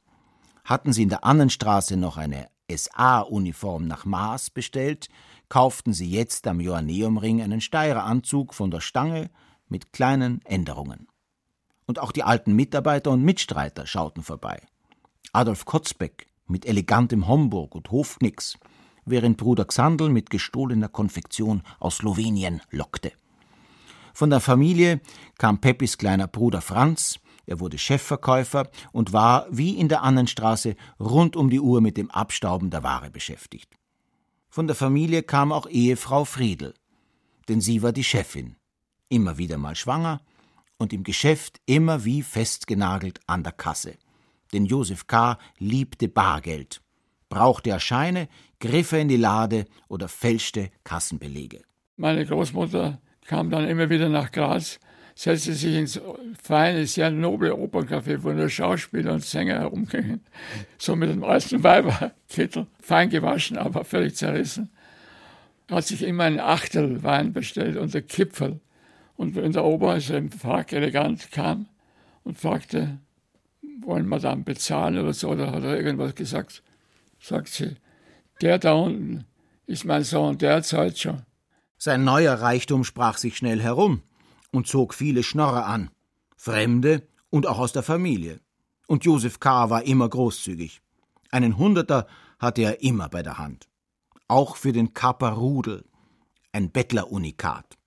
Hatten sie in der Annenstraße noch eine SA-Uniform nach Maß bestellt, kauften sie jetzt am Joanneumring einen Steireranzug von der Stange mit kleinen Änderungen. Und auch die alten Mitarbeiter und Mitstreiter schauten vorbei. Adolf Kotzbeck mit elegantem Homburg und Hofknicks, während Bruder Xandl mit gestohlener Konfektion aus Slowenien lockte. Von der Familie kam Peppis kleiner Bruder Franz, er wurde Chefverkäufer und war, wie in der Annenstraße, rund um die Uhr mit dem Abstauben der Ware beschäftigt. Von der Familie kam auch Ehefrau Friedel, denn sie war die Chefin, immer wieder mal schwanger und im Geschäft immer wie festgenagelt an der Kasse. Denn Josef K. liebte Bargeld, brauchte er Scheine, griff er in die Lade oder fälschte Kassenbelege. Meine Großmutter kam dann immer wieder nach Graz setzte sich ins feine, sehr noble Operncafé, wo nur Schauspieler und Sänger herumgingen. So mit einem alten Weiberkittel, fein gewaschen, aber völlig zerrissen. Hat sich immer ein Achtel Wein bestellt und der Kipfel. Und wenn der Ober, also im Frack elegant kam und fragte, wollen wir dann bezahlen oder so, oder hat er irgendwas gesagt, sagt sie, der da unten ist mein Sohn, der zahlt schon. Sein neuer Reichtum sprach sich schnell herum und zog viele Schnorrer an, Fremde und auch aus der Familie. Und Josef K. war immer großzügig. Einen Hunderter hatte er immer bei der Hand. Auch für den Kapper Rudel, ein Bettlerunikat,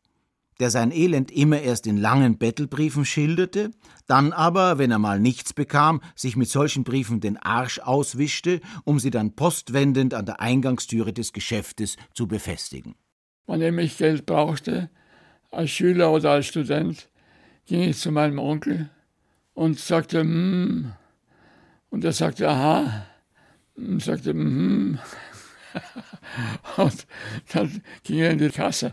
der sein Elend immer erst in langen Bettelbriefen schilderte, dann aber, wenn er mal nichts bekam, sich mit solchen Briefen den Arsch auswischte, um sie dann postwendend an der Eingangstüre des Geschäftes zu befestigen. Wann ich Geld brauchte, als Schüler oder als Student, ging ich zu meinem Onkel und sagte, hm, und er sagte, aha, und sagte, hm, (laughs) und dann ging er in die Kasse,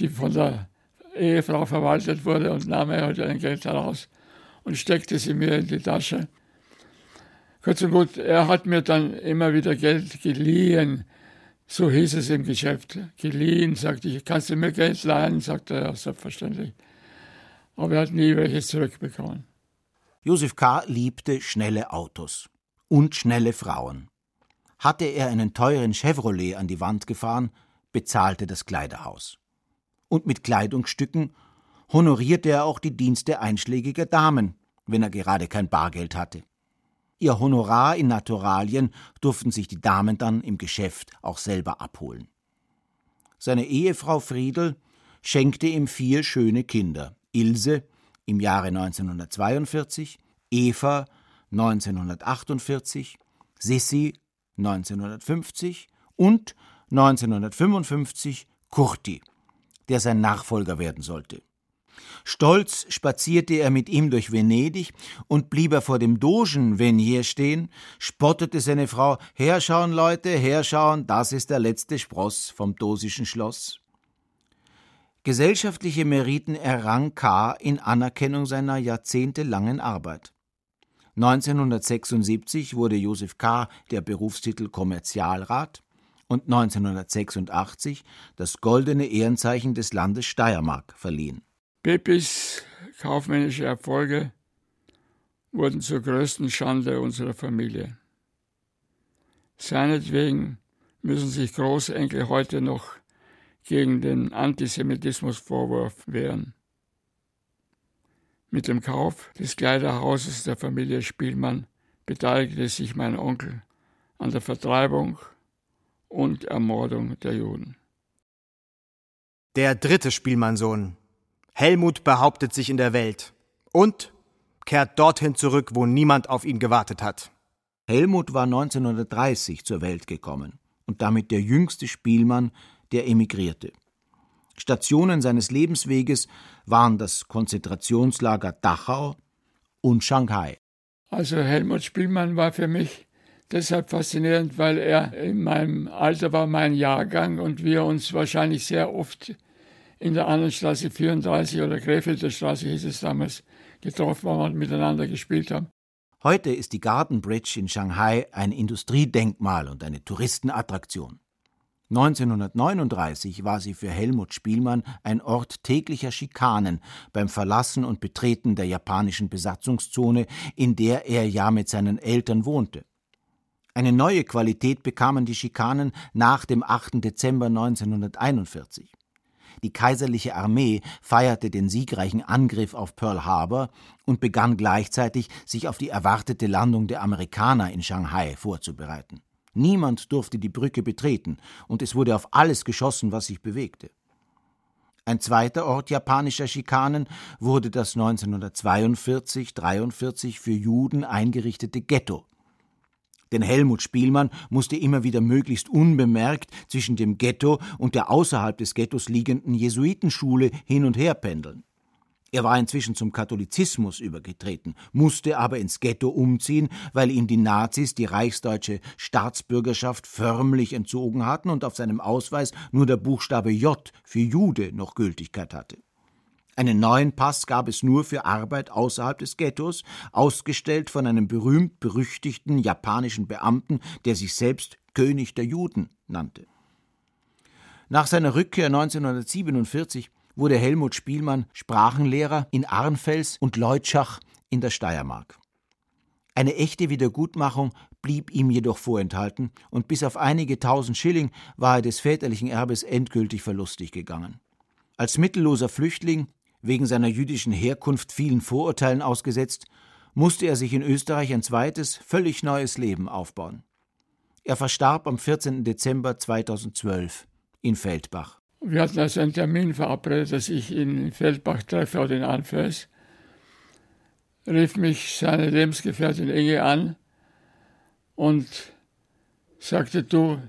die von der Ehefrau verwaltet wurde, und nahm er halt ein Geld heraus und steckte sie mir in die Tasche. Kurz und gut, er hat mir dann immer wieder Geld geliehen, so hieß es im Geschäft. Geliehen, sagte ich, kannst du mir Geld leihen? sagte er, selbstverständlich. Aber er hat nie welches zurückbekommen. Josef K. liebte schnelle Autos und schnelle Frauen. Hatte er einen teuren Chevrolet an die Wand gefahren, bezahlte das Kleiderhaus. Und mit Kleidungsstücken honorierte er auch die Dienste einschlägiger Damen, wenn er gerade kein Bargeld hatte. Ihr Honorar in Naturalien durften sich die Damen dann im Geschäft auch selber abholen. Seine Ehefrau Friedel schenkte ihm vier schöne Kinder: Ilse im Jahre 1942, Eva 1948, Sissi 1950 und 1955 Kurti, der sein Nachfolger werden sollte. Stolz spazierte er mit ihm durch Venedig, und blieb er vor dem Dogen Venier stehen, spottete seine Frau Herschauen, Leute, herschauen, das ist der letzte Spross vom dosischen Schloss. Gesellschaftliche Meriten errang K. in Anerkennung seiner jahrzehntelangen Arbeit. 1976 wurde Josef K. der Berufstitel Kommerzialrat und 1986 das goldene Ehrenzeichen des Landes Steiermark verliehen. Pepis kaufmännische Erfolge wurden zur größten Schande unserer Familie. Seinetwegen müssen sich Großenkel heute noch gegen den Antisemitismusvorwurf wehren. Mit dem Kauf des Kleiderhauses der Familie Spielmann beteiligte sich mein Onkel an der Vertreibung und Ermordung der Juden. Der dritte Spielmannsohn, Helmut behauptet sich in der Welt und kehrt dorthin zurück, wo niemand auf ihn gewartet hat. Helmut war 1930 zur Welt gekommen und damit der jüngste Spielmann, der emigrierte. Stationen seines Lebensweges waren das Konzentrationslager Dachau und Shanghai. Also Helmut Spielmann war für mich deshalb faszinierend, weil er in meinem Alter war, mein Jahrgang und wir uns wahrscheinlich sehr oft in der anderen Straße 34 oder Krefelder Straße hieß es damals, getroffen haben und miteinander gespielt haben. Heute ist die Garden Bridge in Shanghai ein Industriedenkmal und eine Touristenattraktion. 1939 war sie für Helmut Spielmann ein Ort täglicher Schikanen beim Verlassen und Betreten der japanischen Besatzungszone, in der er ja mit seinen Eltern wohnte. Eine neue Qualität bekamen die Schikanen nach dem 8. Dezember 1941. Die kaiserliche Armee feierte den siegreichen Angriff auf Pearl Harbor und begann gleichzeitig, sich auf die erwartete Landung der Amerikaner in Shanghai vorzubereiten. Niemand durfte die Brücke betreten, und es wurde auf alles geschossen, was sich bewegte. Ein zweiter Ort japanischer Schikanen wurde das 1942-43 für Juden eingerichtete Ghetto denn Helmut Spielmann musste immer wieder möglichst unbemerkt zwischen dem Ghetto und der außerhalb des Ghettos liegenden Jesuitenschule hin und her pendeln. Er war inzwischen zum Katholizismus übergetreten, musste aber ins Ghetto umziehen, weil ihm die Nazis die reichsdeutsche Staatsbürgerschaft förmlich entzogen hatten und auf seinem Ausweis nur der Buchstabe J für Jude noch Gültigkeit hatte. Einen neuen Pass gab es nur für Arbeit außerhalb des Ghettos, ausgestellt von einem berühmt berüchtigten japanischen Beamten, der sich selbst König der Juden nannte. Nach seiner Rückkehr 1947 wurde Helmut Spielmann Sprachenlehrer in Arnfels und Leutschach in der Steiermark. Eine echte Wiedergutmachung blieb ihm jedoch vorenthalten, und bis auf einige tausend Schilling war er des väterlichen Erbes endgültig verlustig gegangen. Als mittelloser Flüchtling, wegen seiner jüdischen Herkunft vielen Vorurteilen ausgesetzt, musste er sich in Österreich ein zweites, völlig neues Leben aufbauen. Er verstarb am 14. Dezember 2012 in Feldbach. Wir hatten also einen Termin verabredet, dass ich ihn in Feldbach treffe oder in Anfels rief mich seine Lebensgefährtin Inge an und sagte, du,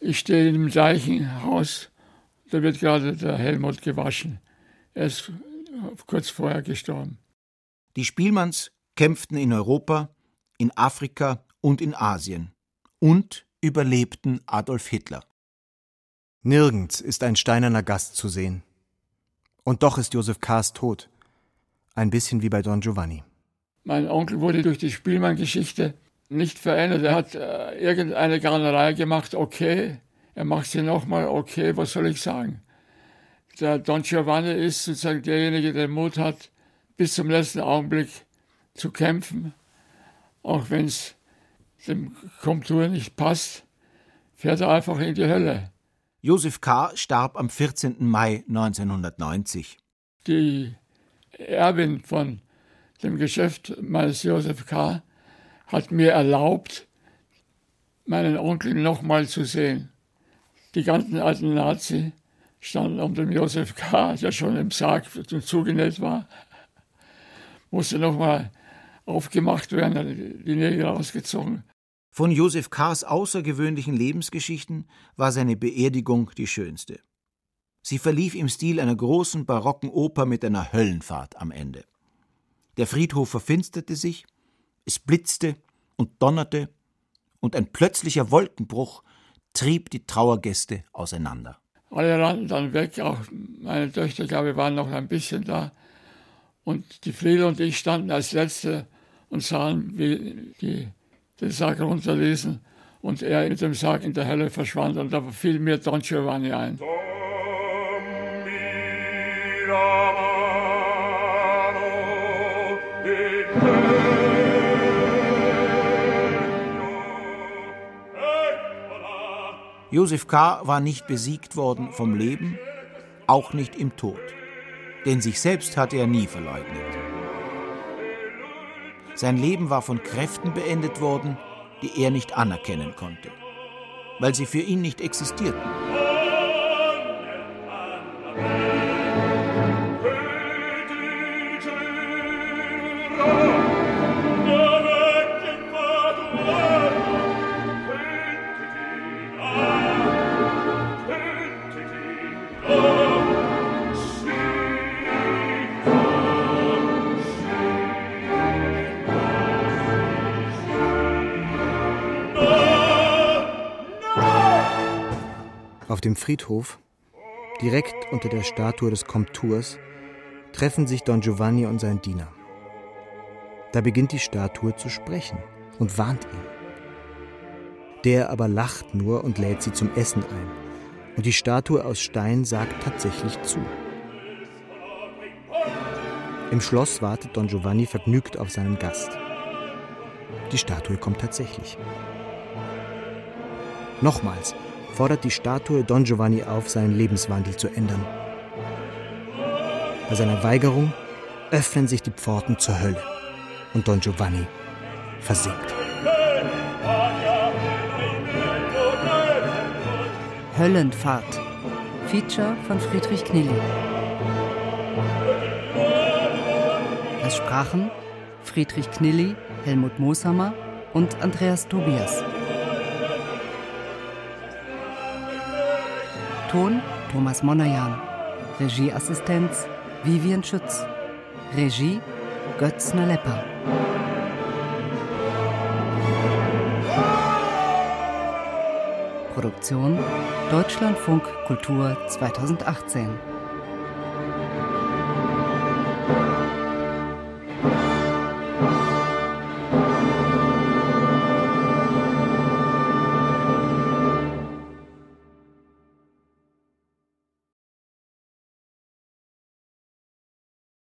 ich stehe in dem gleichen Haus, da wird gerade der Helmut gewaschen. Er ist kurz vorher gestorben. Die Spielmanns kämpften in Europa, in Afrika und in Asien und überlebten Adolf Hitler. Nirgends ist ein steinerner Gast zu sehen. Und doch ist Josef Kahrs tot. Ein bisschen wie bei Don Giovanni. Mein Onkel wurde durch die Spielmann-Geschichte nicht verändert. Er hat äh, irgendeine Garnerei gemacht, okay. Er macht sie nochmal, okay, was soll ich sagen? Der Don Giovanni ist sozusagen derjenige, der Mut hat, bis zum letzten Augenblick zu kämpfen. Auch wenn es dem Komtur nicht passt, fährt er einfach in die Hölle. Josef K. starb am 14. Mai 1990. Die Erbin von dem Geschäft meines Josef K. hat mir erlaubt, meinen Onkel nochmal zu sehen. Die ganzen alten Nazi standen um den Josef K., der schon im Sarg zugenäht war, musste nochmal aufgemacht werden, die Nägel ausgezogen. Von Josef K.s außergewöhnlichen Lebensgeschichten war seine Beerdigung die schönste. Sie verlief im Stil einer großen barocken Oper mit einer Höllenfahrt am Ende. Der Friedhof verfinsterte sich, es blitzte und donnerte, und ein plötzlicher Wolkenbruch trieb die Trauergäste auseinander. Alle rannten dann weg, auch meine Töchter, glaube ich, waren noch ein bisschen da. Und die Friede und ich standen als Letzte und sahen, wie die den Sarg runterließen und er mit dem Sarg in der Hölle verschwand. Und da fiel mir Don Giovanni ein. Josef K. war nicht besiegt worden vom Leben, auch nicht im Tod. Denn sich selbst hatte er nie verleugnet. Sein Leben war von Kräften beendet worden, die er nicht anerkennen konnte, weil sie für ihn nicht existierten. Auf dem Friedhof, direkt unter der Statue des Komturs, treffen sich Don Giovanni und sein Diener. Da beginnt die Statue zu sprechen und warnt ihn. Der aber lacht nur und lädt sie zum Essen ein. Und die Statue aus Stein sagt tatsächlich zu. Im Schloss wartet Don Giovanni vergnügt auf seinen Gast. Die Statue kommt tatsächlich. Nochmals fordert die Statue Don Giovanni auf, seinen Lebenswandel zu ändern. Bei seiner Weigerung öffnen sich die Pforten zur Hölle und Don Giovanni versinkt. Höllenfahrt. Feature von Friedrich Knilli. Es sprachen Friedrich Knilli, Helmut Mooshammer und Andreas Tobias. Ton Thomas Monajan. Regieassistenz Vivian Schütz. Regie Götz Nalepper. Produktion Deutschlandfunk Kultur 2018.